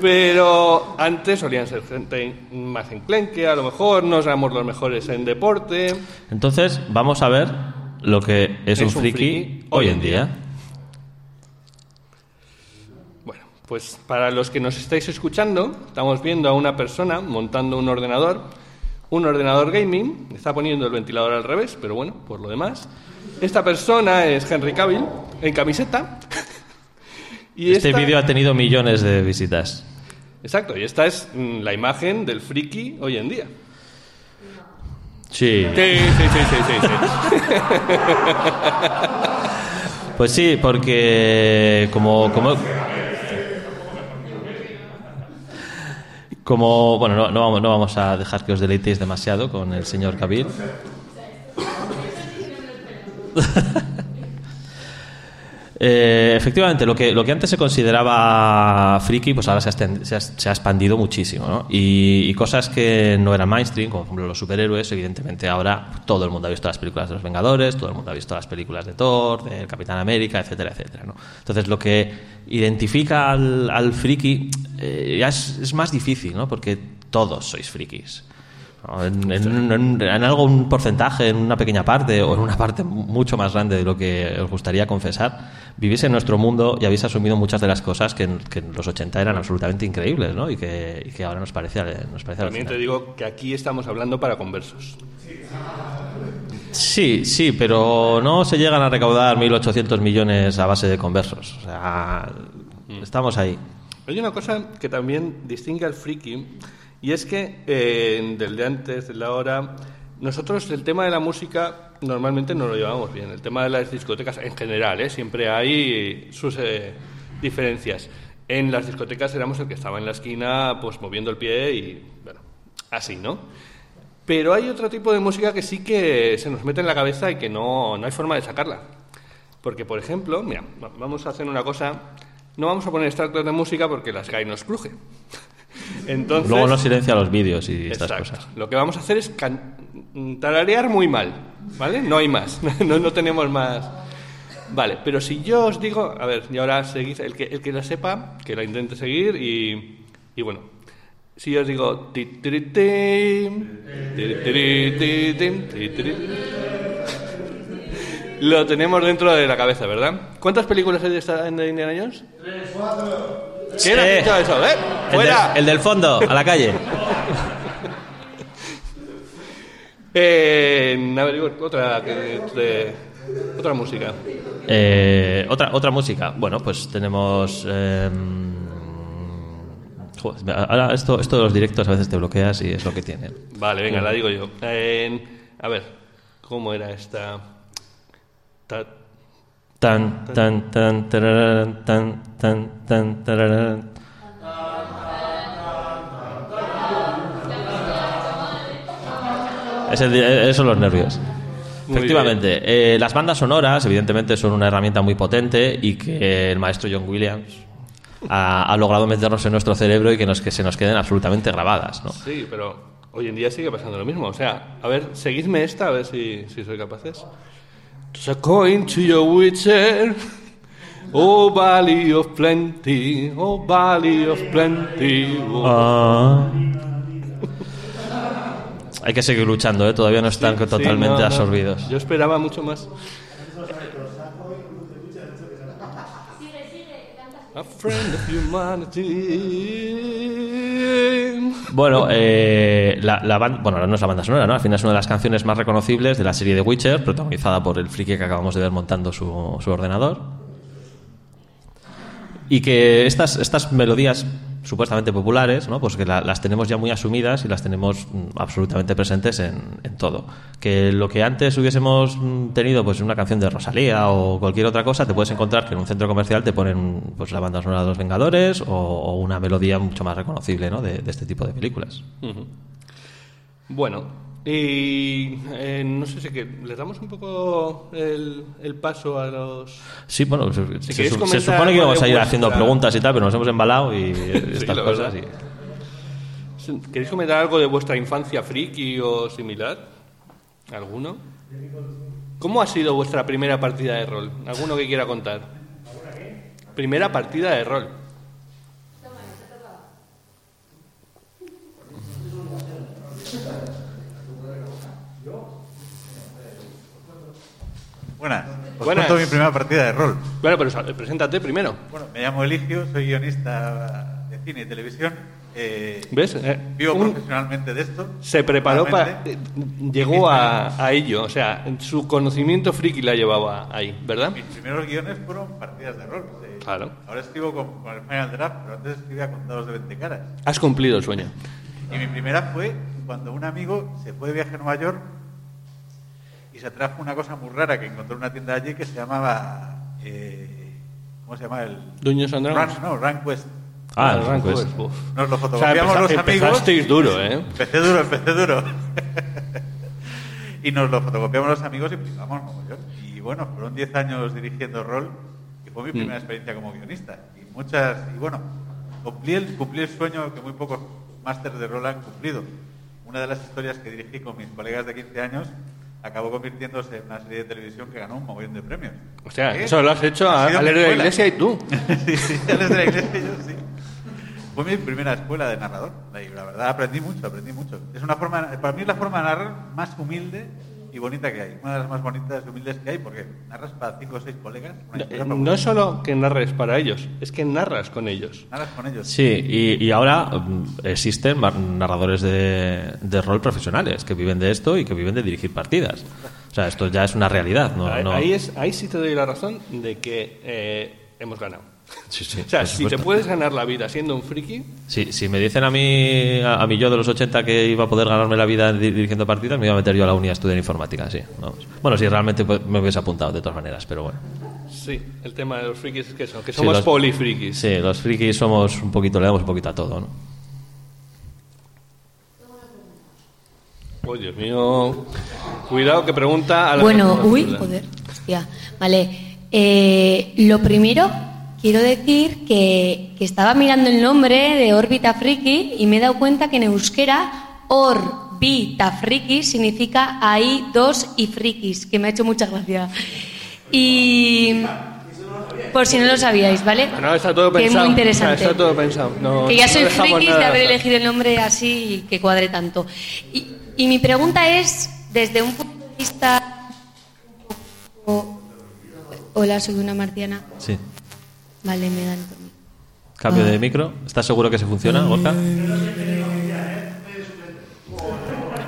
Pero antes solían ser gente más enclenque, a lo mejor no éramos los mejores en deporte. Entonces, vamos a ver lo que es, Es un un friki, friki hoy en día. Bueno, pues para los que nos estáis escuchando, estamos viendo a una persona montando un ordenador, un ordenador gaming, está poniendo el ventilador al revés, pero bueno, por lo demás. Esta persona es Henry Cavill, en camiseta. Y Este esta- vídeo ha tenido millones de visitas. Exacto, y esta es mm, la imagen del friki hoy en día. Sí. Sí, sí, sí, sí, sí. sí. Pues sí, porque como como como bueno, no, no vamos, no vamos a dejar que os deleitéis demasiado con el señor Cabil. Eh, efectivamente, lo que, lo que antes se consideraba friki, pues ahora se ha, se ha- expandido muchísimo. ¿no? Y, y cosas que no eran mainstream, como por ejemplo los superhéroes, evidentemente ahora todo el mundo ha visto las películas de los Vengadores, todo el mundo ha visto las películas de Thor, del Capitán América, etcétera, etcétera. ¿no? Entonces, lo que identifica al, al friki eh, ya es, es más difícil, ¿no? porque todos sois frikis. En, en- en- en algo, un porcentaje, en una pequeña parte o en una parte mucho más grande de lo que os gustaría confesar, vivís en nuestro mundo y habéis asumido muchas de las cosas que en, que los 80 eran absolutamente increíbles ¿no? y, que, y que ahora nos parece, nos parece También te digo que aquí estamos hablando para conversos. Sí, sí, pero no se llegan a recaudar 1.800 millones a base de conversos. O sea, estamos ahí. Hay una cosa que también distingue al friki y es que eh, del de antes, de ahora, nosotros el tema de la música normalmente no lo llevamos bien. El tema de las discotecas en general, ¿eh? siempre hay sus eh, diferencias. En las discotecas éramos el que estaba en la esquina pues moviendo el pie y bueno, así, ¿no? Pero hay otro tipo de música que sí que se nos mete en la cabeza y que no, no hay forma de sacarla. Porque, por ejemplo, mira, va- vamos a hacer una cosa. No vamos a poner extractos de música porque las Sky nos cruje. Entonces, Luego nos silencia los vídeos y estas cosas. Lo que vamos a hacer es tararear muy mal, ¿vale? No hay más, no, no tenemos más. Vale, pero si yo os digo, a ver, y ahora seguid, el que, el que la sepa, que la intente seguir y, y bueno, Si yo os digo... ti, ti, ti. Lo tenemos dentro de la cabeza, ¿verdad? ¿Cuántas películas hay de, esta, de Indiana Jones? Tres, cuatro. ¿Quién ha eso? ¿Eh? El, ¡Fuera! el del fondo, a la calle. Eh, a ver, digo, otra, otra música. Eh, otra, otra música. Bueno, pues tenemos. joder, ahora esto, esto de los directos a veces te bloqueas y es lo que tiene. Vale, venga, la digo yo. A ver, ¿cómo era esta? Ta- Tan, tan, tan, tararán, tan, tan, tan, tararán. Es el esos son los nervios. Muy Efectivamente, eh, las bandas sonoras, evidentemente, son una herramienta muy potente y que el maestro John Williams ha, ha logrado meternos en nuestro cerebro y que, nos, que se nos queden absolutamente grabadas. ¿no? Sí, pero hoy en día sigue pasando lo mismo. O sea, a ver, seguidme esta, a ver si, si soy capaces. Toss a coin to your witcher, oh valley of plenty, oh valley of plenty. oh. Ah. Hay que seguir luchando, ¿eh? todavía no están Sí, totalmente no, no. absorbidos. Yo esperaba mucho más. A friend of humanity. Bueno, eh, la, la bueno, no es la banda sonora, ¿no? Al final es una de las canciones más reconocibles de la serie de Witcher, protagonizada por el friki que acabamos de ver montando su, su ordenador. Y que estas, estas melodías supuestamente populares, ¿no? Pues que la- las tenemos ya muy asumidas y las tenemos mm, absolutamente presentes en, todo. Que lo que antes hubiésemos mm, tenido, pues una canción de Rosalía o cualquier otra cosa, te puedes encontrar que en un centro comercial te ponen pues la banda sonora de Los Vengadores o, o una melodía mucho más reconocible, ¿no? De este tipo de películas. Bueno, y eh, no sé si que le damos un poco el, el paso a los... Sí, bueno, se, supone que de a ir vuestra- haciendo preguntas y tal, pero nos hemos embalado y estas la cosas. y- ¿Queréis comentar algo de vuestra infancia friki o similar? ¿Alguno? ¿Cómo ha sido vuestra primera partida de rol? ¿Alguno que quiera contar? Primera partida de rol. Buenas. Os Buenas. cuento mi primera partida de rol. Bueno, pero preséntate primero. Bueno, me llamo Eligio, soy guionista de cine y televisión. eh, ¿Ves? Eh, vivo un- profesionalmente de esto. se preparó para... Llegó a, a ello. O sea, su conocimiento friki la llevaba ahí, ¿verdad? Mis primeros guiones fueron partidas de rol. eh, Claro. Ahora escribo con, con el Final Draft, pero antes escribía con dados de 20 caras. Has cumplido el sueño. Y mi primera fue cuando un amigo se fue de viaje a Nueva York y se trajo una cosa muy rara que encontró en una tienda allí que se llamaba... eh, ¿Cómo se llama? El, Dungeons and. Run, no, Run Quest. Ah, el rank, uf. Nos lo O sea, los amigos. empezasteis duro, ¿eh? Empecé duro, empecé duro. y nos lo fotocopiamos los amigos y flipamos mogollón. Y bueno, fueron 10 años dirigiendo rol y fue mi primera Mm. experiencia como guionista. Y muchas, y bueno, cumplí el, cumplí el sueño que muy pocos másters de rol han cumplido. Una de las historias que dirigí con mis colegas de 15 años acabó convirtiéndose en una serie de televisión que ganó un mogollón de premios. O sea, ¿Qué? eso lo has hecho Ha a, héroe de la iglesia y tú. sí, sí, ya desde la iglesia yo sí. Fue mi primera escuela de narrador. Y la verdad aprendí mucho, aprendí mucho. Es una forma, para mí es la forma de narrar más humilde y bonita que hay. Una de las más bonitas y humildes que hay porque narras para cinco o seis colegas. No es solo que narres para ellos, es que narras con ellos. Narras con ellos. Sí, y, y ahora mm, existen narradores de, de rol profesionales que viven de esto y que viven de dirigir partidas. O sea, esto ya es una realidad. No, ahí, no- ahí es, ahí sí te doy la razón de que eh, hemos ganado. Sí, sí, O sea, si te puedes ganar la vida siendo un friki, Si, si me dicen a mí, a, a mí yo de los 80 que iba a poder ganarme la vida di- dirigiendo partidas, me iba a meter yo a la uni a estudiar informática, sí. vamos. Bueno, si realmente pues, me hubiese apuntado, de todas maneras, pero bueno. sí, el tema de los frikis es que son, que Sí, somos los- polifrikis. Sí, los frikis somos un poquito, le damos un poquito a todo, ¿no? Oh, Dios mío. Cuidado que pregunta a la Bueno, uy, joder. hostia. Vale. Eh, lo primero, quiero decir que, que estaba mirando el nombre de órbita friki y me he dado cuenta que en euskera orbita friki significa hay dos y frikis, que me ha hecho mucha gracia. Y Por si no lo sabíais, ¿vale? No, está todo Que es pensado. muy interesante. Está todo pensado. No- que ya soy dejamos friki nada de haber elegido el nombre así y que cuadre tanto. Y, y mi pregunta es, desde un punto de vista... o- Hola, soy una marciana. Sí. Vale, me dan... Cambio Ah. de micro. ¿Estás seguro que se funciona, Gorka?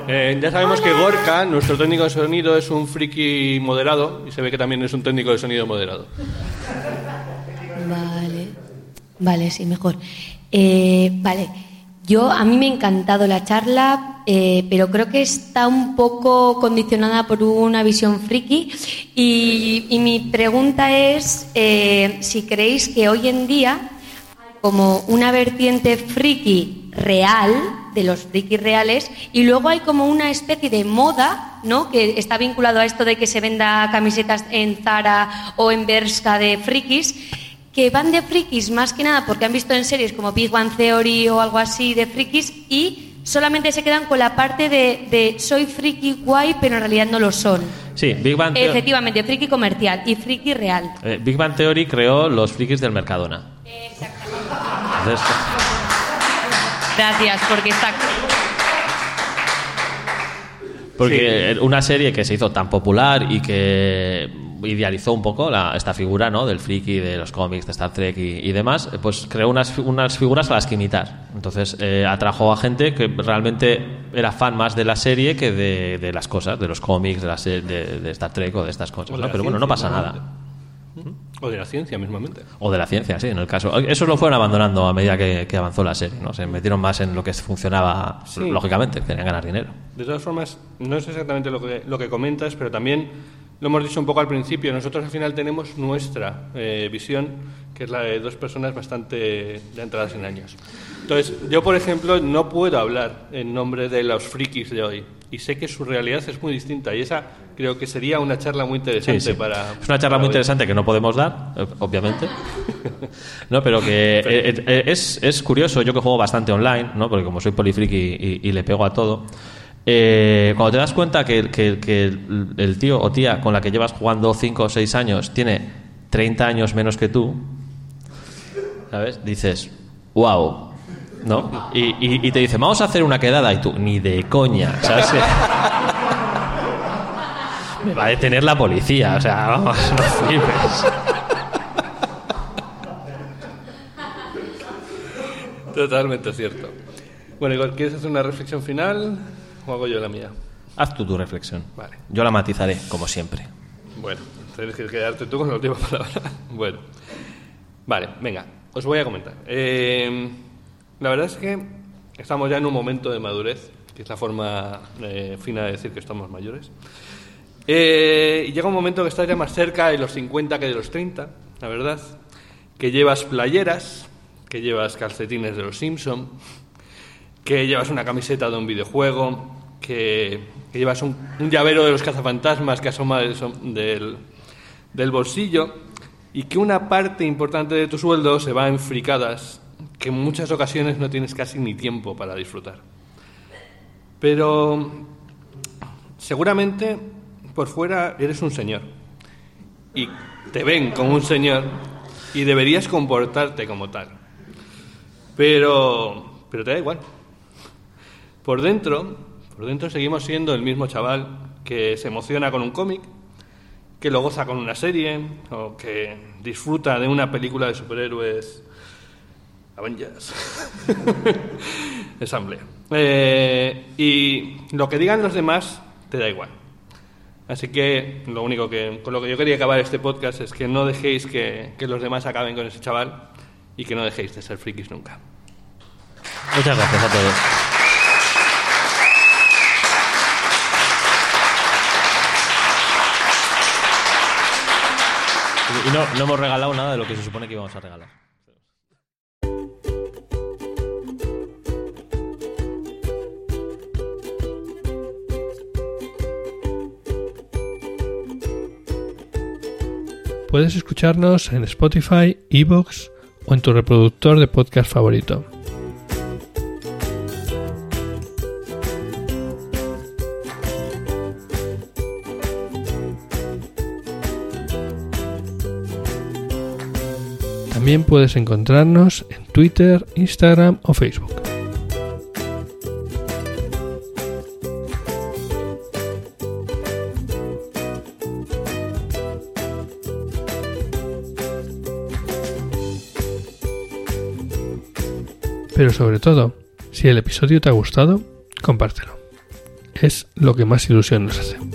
Eh, ya sabemos que Gorka, nuestro técnico de sonido, es un friki moderado y se ve que también es un técnico de sonido moderado. Vale, vale, sí, mejor. Eh, vale, yo a mí me ha encantado la charla, eh, pero creo que está un poco condicionada por una visión friki y, mi pregunta es eh, si creéis que hoy en día hay como una vertiente friki real de los frikis reales y luego hay como una especie de moda, ¿no? Que está vinculado a esto de que se venda camisetas en Zara o en Bershka de frikis que van de frikis más que nada porque han visto en series como Big Bang Theory o algo así de frikis y solamente se quedan con la parte de, de soy friki guay pero en realidad no lo son. Sí, Big Bang, Theo- Efectivamente, friki comercial y friki real. eh, Big Bang Theory creó los frikis del Mercadona. Entonces, Gracias, porque está... Porque una serie que se hizo tan popular y que idealizó un poco la- esta figura ¿no? del friki, de los cómics, de Star Trek y, y demás, eh, pues creó unas, unas figuras a las que imitar. Entonces eh, atrajo a gente que realmente era fan más de la serie que de, de las cosas, de los cómics, de, la de, de Star Trek o de estas cosas. ¿no? Pero bueno, no pasa nada. O de la ciencia mismamente. O de la ciencia, sí, en el caso. Eso lo fueron abandonando a medida que, que avanzó la serie, ¿no? Se metieron más en lo que funcionaba, Sí. lógicamente, querían ganar dinero. De todas formas, no es exactamente lo que, lo que comentas, pero también lo hemos dicho un poco al principio. Nosotros al final tenemos nuestra eh, visión, que es la de dos personas bastante de entradas en años. Entonces, yo, por ejemplo, no puedo hablar en nombre de los frikis de hoy. Y sé que su realidad es muy distinta. Y esa creo que sería una charla muy interesante Sí, sí. para. Es una charla muy hoy. interesante que no podemos dar, obviamente. no, pero que eh, eh, es, es curioso, yo que juego bastante online, ¿no? porque como soy polifriki y, y le pego a todo, eh, cuando te das cuenta que, el, tío o tía con la que llevas jugando 5 o 6 años tiene 30 años menos que tú, ¿sabes? Dices, wow. ¿No? Y te dice, vamos a hacer una quedada y tú, ni de coña, ¿sabes? Me va a detener la policía, o sea, vamos, no flipes. Totalmente cierto. Bueno, Igor, ¿quieres hacer una reflexión final o hago yo la mía? Haz tú tu reflexión. Vale. Yo la matizaré, como siempre. Bueno, tienes que quedarte tú con la última palabra. Bueno, vale, venga, os voy a comentar. Eh, la verdad es que estamos ya en un momento de madurez, que es la forma eh, fina de decir que estamos mayores. Eh, y llega un momento que estás ya más cerca de los 50 que de los 30, la verdad. Que llevas playeras, que llevas calcetines de los Simpson, que llevas una camiseta de un videojuego, que, que llevas un, llavero de los cazafantasmas que asoma del, som- del, del bolsillo y que una parte importante de tu sueldo se va en fricadas que en muchas ocasiones no tienes casi ni tiempo para disfrutar. Pero seguramente por fuera eres un señor y te ven como un señor y deberías comportarte como tal. Pero, pero te da igual. Por dentro, por dentro seguimos siendo el mismo chaval que se emociona con un cómic, que lo goza con una serie o que disfruta de una película de superhéroes Avengers. Asamblea. Eh, y lo que digan los demás te da igual. Así que lo único que con lo que yo quería acabar este podcast es que no dejéis que, que los demás acaben con ese chaval y que no dejéis de ser frikis nunca. Muchas gracias a todos. Y no, no hemos regalado nada de lo que se supone que íbamos a regalar. Puedes escucharnos en Spotify, Evox o en tu reproductor de podcast favorito. También puedes encontrarnos en Twitter, Instagram o Facebook. Pero sobre todo, si el episodio te ha gustado, compártelo. Es lo que más ilusión nos hace.